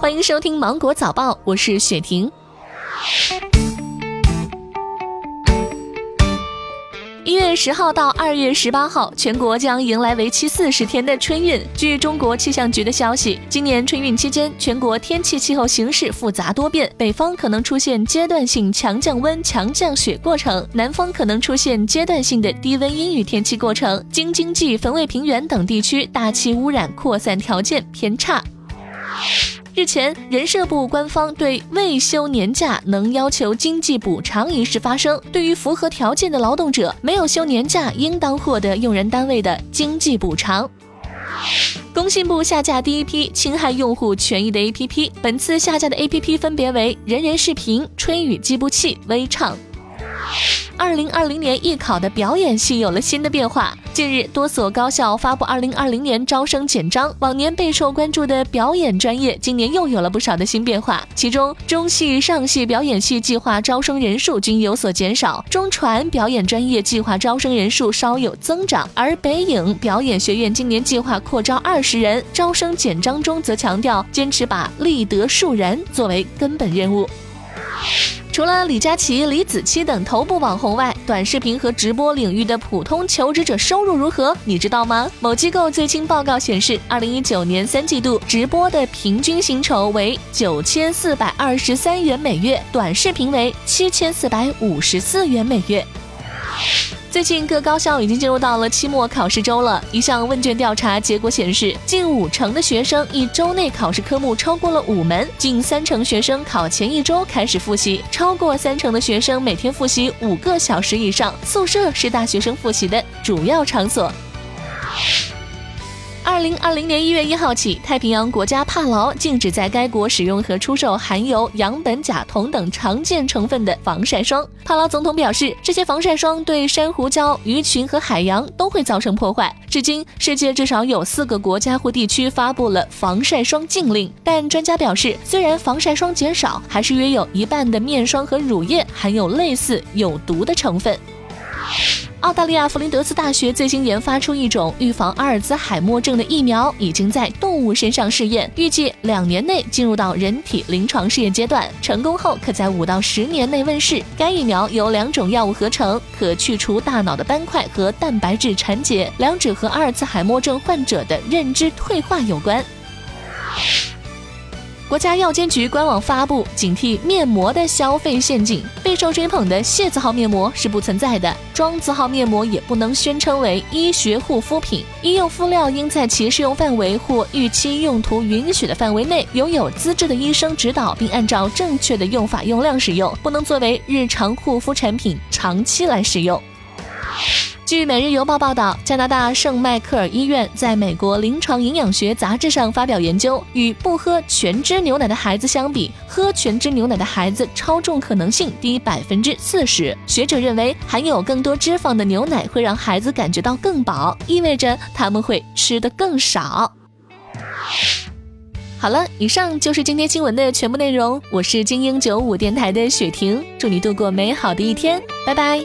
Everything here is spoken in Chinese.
欢迎收听《芒果早报》，我是雪婷。一月十号到二月十八号，全国将迎来为期四十天的春运。据中国气象局的消息，今年春运期间，全国天气气候形势复杂多变，北方可能出现阶段性强降温、强降雪过程，南方可能出现阶段性的低温阴雨天气过程。京津冀、汾渭平原等地区大气污染扩散条件偏差。日前，人社部官方对未休年假能要求经济补偿一事发生。对于符合条件的劳动者，没有休年假，应当获得用人单位的经济补偿。工信部下架第一批侵害用户权益的 APP，本次下架的 APP 分别为人人视频、春雨计步器、微唱。二零二零年艺考的表演系有了新的变化。近日，多所高校发布二零二零年招生简章。往年备受关注的表演专业，今年又有了不少的新变化。其中，中戏、上戏表演系计划招生人数均有所减少，中传表演专业计划招生人数稍有增长。而北影表演学院今年计划扩招二十人，招生简章中则强调坚持把立德树人作为根本任务。除了李佳琦、李子柒等头部网红外，短视频和直播领域的普通求职者收入如何？你知道吗？某机构最新报告显示，二零一九年三季度直播的平均薪酬为九千四百二十三元每月，短视频为七千四百五十四元每月。最近各高校已经进入到了期末考试周了。一项问卷调查结果显示，近五成的学生一周内考试科目超过了五门，近三成学生考前一周开始复习，超过三成的学生每天复习五个小时以上。宿舍是大学生复习的主要场所。二零二零年一月一号起，太平洋国家帕劳禁止在该国使用和出售含有氧苯甲酮等常见成分的防晒霜。帕劳总统表示，这些防晒霜对珊瑚礁、鱼群和海洋都会造成破坏。至今，世界至少有四个国家或地区发布了防晒霜禁令。但专家表示，虽然防晒霜减少，还是约有一半的面霜和乳液含有类似有毒的成分。澳大利亚弗林德斯大学最新研发出一种预防阿尔兹海默症的疫苗，已经在动物身上试验，预计两年内进入到人体临床试验阶段，成功后可在五到十年内问世。该疫苗由两种药物合成，可去除大脑的斑块和蛋白质残结，两者和阿尔兹海默症患者的认知退化有关。国家药监局官网发布警惕面膜的消费陷阱，备受追捧的谢字号面膜是不存在的，庄字号面膜也不能宣称为医学护肤品。医用敷料应在其适用范围或预期用途允许的范围内，由有资质的医生指导，并按照正确的用法用量使用，不能作为日常护肤产品长期来使用。据《每日邮报》报道，加拿大圣迈克尔医院在美国临床营养学杂志上发表研究，与不喝全脂牛奶的孩子相比，喝全脂牛奶的孩子超重可能性低百分之四十。学者认为，含有更多脂肪的牛奶会让孩子感觉到更饱，意味着他们会吃得更少。好了，以上就是今天新闻的全部内容。我是精英九五电台的雪婷，祝你度过美好的一天，拜拜。